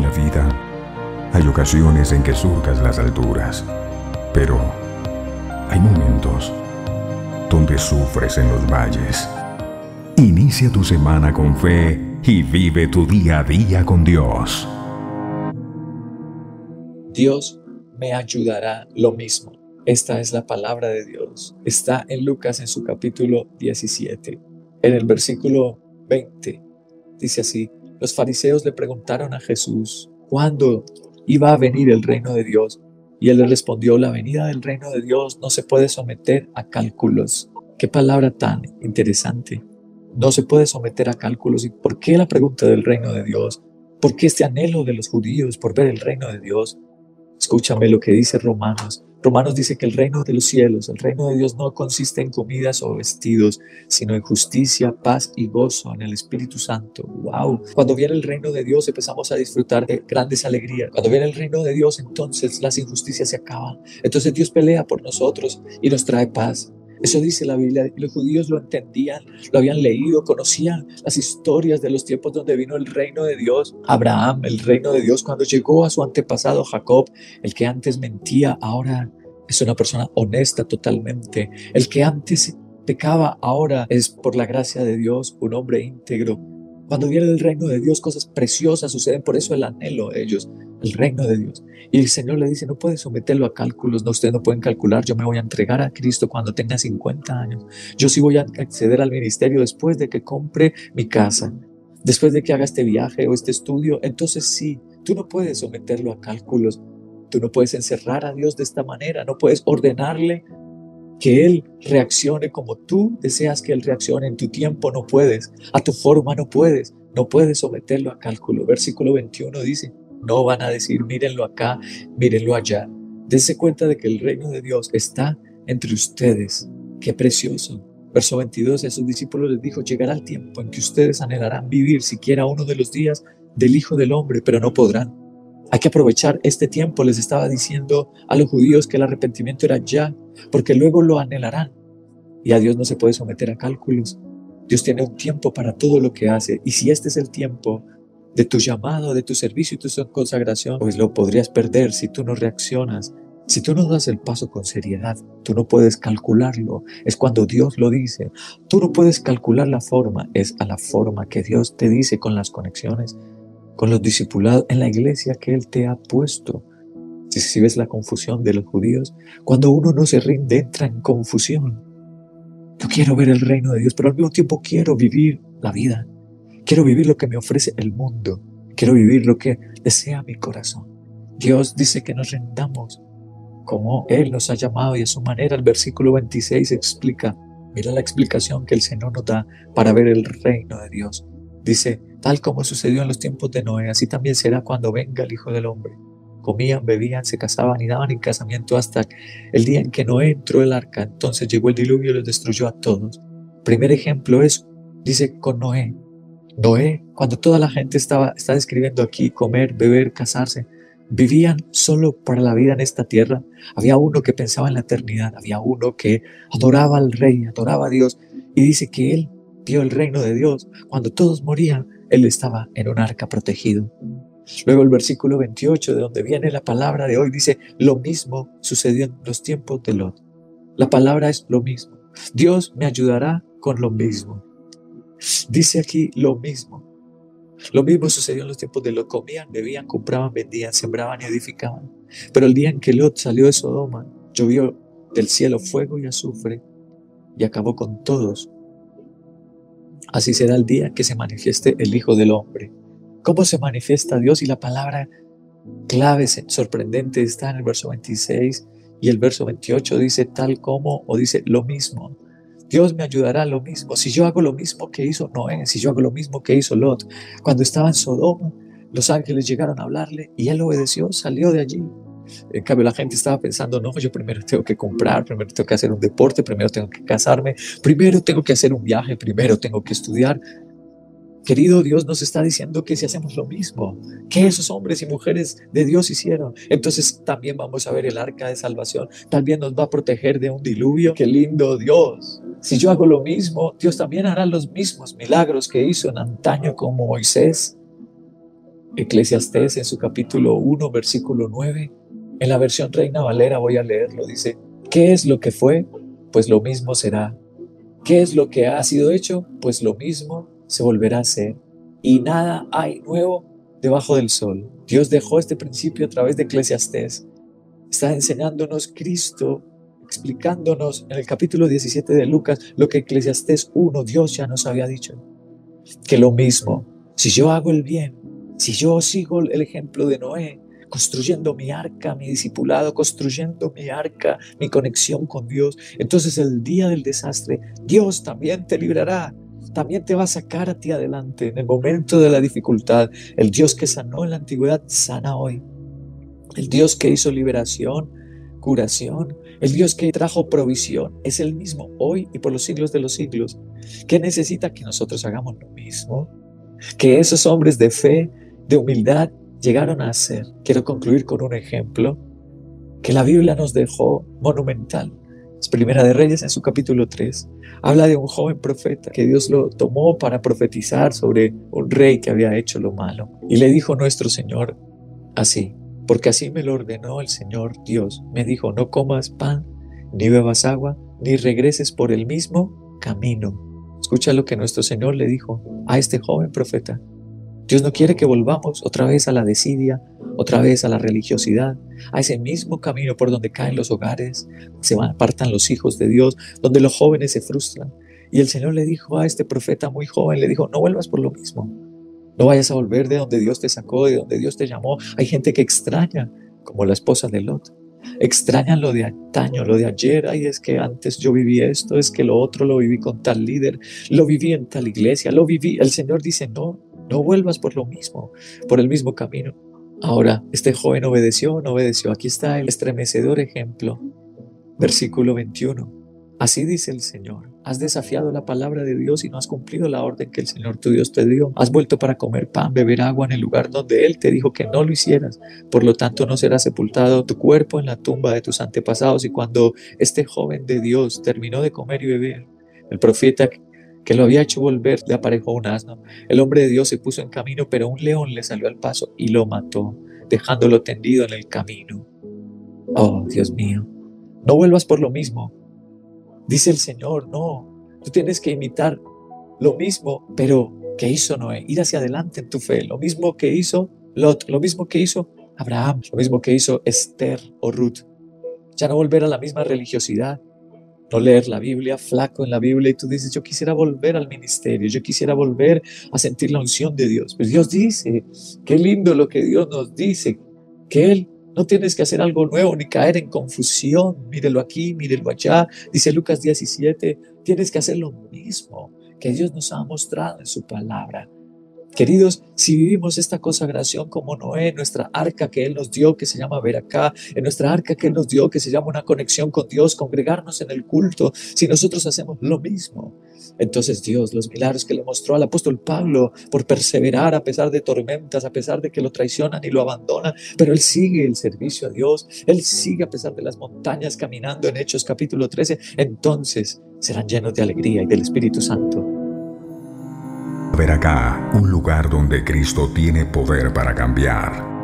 La vida hay ocasiones en que surcas las alturas, pero hay momentos donde sufres en los valles. Inicia tu semana con fe y vive tu día a día con Dios. Dios me ayudará lo mismo. Esta es la palabra de Dios. Está en Lucas en su capítulo 17. En el versículo 20 dice así, los fariseos le preguntaron a Jesús, ¿cuándo iba a venir el reino de Dios? Y él le respondió, la venida del reino de Dios no se puede someter a cálculos. Qué palabra tan interesante. No se puede someter a cálculos. ¿Y por qué la pregunta del reino de Dios? ¿Por qué este anhelo de los judíos por ver el reino de Dios? Escúchame lo que dice Romanos. Romanos dice que el reino de los cielos, el reino de Dios no consiste en comidas o vestidos, sino en justicia, paz y gozo en el Espíritu Santo. ¡Wow! Cuando viene el reino de Dios empezamos a disfrutar de grandes alegrías. Cuando viene el reino de Dios, entonces las injusticias se acaban. Entonces Dios pelea por nosotros y nos trae paz. Eso dice la Biblia. Los judíos lo entendían, lo habían leído, conocían las historias de los tiempos donde vino el reino de Dios. Abraham, el reino de Dios, cuando llegó a su antepasado Jacob, el que antes mentía, ahora es una persona honesta totalmente. El que antes pecaba, ahora es por la gracia de Dios un hombre íntegro. Cuando viene el reino de Dios, cosas preciosas suceden, por eso el anhelo de ellos el reino de Dios. Y el Señor le dice, no puedes someterlo a cálculos, no, ustedes no pueden calcular, yo me voy a entregar a Cristo cuando tenga 50 años. Yo sí voy a acceder al ministerio después de que compre mi casa, después de que haga este viaje o este estudio. Entonces sí, tú no puedes someterlo a cálculos, tú no puedes encerrar a Dios de esta manera, no puedes ordenarle que Él reaccione como tú deseas que Él reaccione en tu tiempo, no puedes, a tu forma no puedes, no puedes someterlo a cálculo. Versículo 21 dice, no van a decir, mírenlo acá, mírenlo allá. Dense cuenta de que el reino de Dios está entre ustedes. Qué precioso. Verso 22, a sus discípulos les dijo, llegará el tiempo en que ustedes anhelarán vivir siquiera uno de los días del Hijo del Hombre, pero no podrán. Hay que aprovechar este tiempo, les estaba diciendo a los judíos que el arrepentimiento era ya, porque luego lo anhelarán. Y a Dios no se puede someter a cálculos. Dios tiene un tiempo para todo lo que hace. Y si este es el tiempo, de tu llamado, de tu servicio y tu consagración, pues lo podrías perder si tú no reaccionas. Si tú no das el paso con seriedad, tú no puedes calcularlo. Es cuando Dios lo dice. Tú no puedes calcular la forma, es a la forma que Dios te dice con las conexiones, con los discipulados en la iglesia que Él te ha puesto. Si, si ves la confusión de los judíos, cuando uno no se rinde, entra en confusión. Yo quiero ver el reino de Dios, pero al mismo tiempo quiero vivir la vida. Quiero vivir lo que me ofrece el mundo. Quiero vivir lo que desea mi corazón. Dios dice que nos rendamos como Él nos ha llamado y a su manera. El versículo 26 explica, mira la explicación que el Señor nos da para ver el reino de Dios. Dice, tal como sucedió en los tiempos de Noé, así también será cuando venga el Hijo del Hombre. Comían, bebían, se casaban y daban en casamiento hasta el día en que Noé entró el arca. Entonces llegó el diluvio y los destruyó a todos. Primer ejemplo es, dice, con Noé. Noé, cuando toda la gente estaba, está describiendo aquí comer, beber, casarse, vivían solo para la vida en esta tierra. Había uno que pensaba en la eternidad, había uno que adoraba al rey, adoraba a Dios y dice que él vio el reino de Dios. Cuando todos morían, él estaba en un arca protegido. Luego el versículo 28, de donde viene la palabra de hoy, dice, lo mismo sucedió en los tiempos de Lot. La palabra es lo mismo. Dios me ayudará con lo mismo. Dice aquí lo mismo. Lo mismo sucedió en los tiempos de Lot. Comían, bebían, compraban, vendían, sembraban y edificaban. Pero el día en que Lot salió de Sodoma, llovió del cielo fuego y azufre y acabó con todos. Así será el día que se manifieste el Hijo del Hombre. ¿Cómo se manifiesta Dios? Y la palabra clave, sorprendente, está en el verso 26 y el verso 28 dice tal como o dice lo mismo. Dios me ayudará lo mismo. Si yo hago lo mismo que hizo Noé, si yo hago lo mismo que hizo Lot, cuando estaba en Sodoma, los ángeles llegaron a hablarle y él obedeció, salió de allí. En cambio, la gente estaba pensando, no, yo primero tengo que comprar, primero tengo que hacer un deporte, primero tengo que casarme, primero tengo que hacer un viaje, primero tengo que estudiar. Querido Dios nos está diciendo que si hacemos lo mismo que esos hombres y mujeres de Dios hicieron, entonces también vamos a ver el arca de salvación, también nos va a proteger de un diluvio. Qué lindo Dios. Si yo hago lo mismo, Dios también hará los mismos milagros que hizo en antaño con Moisés. Eclesiastés en su capítulo 1, versículo 9. En la versión Reina Valera voy a leerlo. Dice, ¿qué es lo que fue? Pues lo mismo será. ¿Qué es lo que ha sido hecho? Pues lo mismo se volverá a hacer. Y nada hay nuevo debajo del sol. Dios dejó este principio a través de Eclesiastés. Está enseñándonos Cristo, explicándonos en el capítulo 17 de Lucas lo que Eclesiastés 1, Dios ya nos había dicho. Que lo mismo, si yo hago el bien, si yo sigo el ejemplo de Noé, construyendo mi arca, mi discipulado, construyendo mi arca, mi conexión con Dios, entonces el día del desastre, Dios también te librará, también te va a sacar a ti adelante en el momento de la dificultad. El Dios que sanó en la antigüedad, sana hoy. El Dios que hizo liberación, curación, el Dios que trajo provisión, es el mismo hoy y por los siglos de los siglos. ¿Qué necesita que nosotros hagamos lo mismo? Que esos hombres de fe, de humildad, llegaron a hacer. Quiero concluir con un ejemplo que la Biblia nos dejó monumental. Primera de Reyes en su capítulo 3. Habla de un joven profeta que Dios lo tomó para profetizar sobre un rey que había hecho lo malo. Y le dijo nuestro Señor así, porque así me lo ordenó el Señor Dios. Me dijo, no comas pan, ni bebas agua, ni regreses por el mismo camino. Escucha lo que nuestro Señor le dijo a este joven profeta. Dios no quiere que volvamos otra vez a la desidia, otra vez a la religiosidad, a ese mismo camino por donde caen los hogares, se apartan los hijos de Dios, donde los jóvenes se frustran. Y el Señor le dijo a este profeta muy joven, le dijo, no vuelvas por lo mismo, no vayas a volver de donde Dios te sacó, de donde Dios te llamó. Hay gente que extraña, como la esposa de Lot. Extrañan lo de antaño, lo de ayer. Ay, es que antes yo viví esto, es que lo otro lo viví con tal líder, lo viví en tal iglesia, lo viví. El Señor dice, no, no vuelvas por lo mismo, por el mismo camino. Ahora, este joven obedeció, no obedeció. Aquí está el estremecedor ejemplo. Versículo 21. Así dice el Señor. Has desafiado la palabra de Dios y no has cumplido la orden que el Señor tu Dios te dio. Has vuelto para comer pan, beber agua en el lugar donde Él te dijo que no lo hicieras. Por lo tanto, no será sepultado tu cuerpo en la tumba de tus antepasados. Y cuando este joven de Dios terminó de comer y beber, el profeta que lo había hecho volver, le aparejó un asno. El hombre de Dios se puso en camino, pero un león le salió al paso y lo mató, dejándolo tendido en el camino. Oh, Dios mío, no vuelvas por lo mismo. Dice el Señor, no, tú tienes que imitar lo mismo, pero que hizo Noé, ir hacia adelante en tu fe, lo mismo que hizo Lot, lo mismo que hizo Abraham, lo mismo que hizo Esther o Ruth. Ya no volver a la misma religiosidad, no leer la Biblia, flaco en la Biblia, y tú dices, yo quisiera volver al ministerio, yo quisiera volver a sentir la unción de Dios. Pues Dios dice, qué lindo lo que Dios nos dice, que Él no tienes que hacer algo nuevo ni caer en confusión. Mírelo aquí, mírelo allá. Dice Lucas 17, tienes que hacer lo mismo que Dios nos ha mostrado en su palabra. Queridos, si vivimos esta consagración como Noé, nuestra arca que Él nos dio, que se llama ver acá, en nuestra arca que Él nos dio, que se llama una conexión con Dios, congregarnos en el culto, si nosotros hacemos lo mismo, entonces Dios, los milagros que le mostró al apóstol Pablo por perseverar a pesar de tormentas, a pesar de que lo traicionan y lo abandonan, pero él sigue el servicio a Dios, él sigue a pesar de las montañas caminando en Hechos capítulo 13, entonces serán llenos de alegría y del Espíritu Santo. Ver acá, un lugar donde Cristo tiene poder para cambiar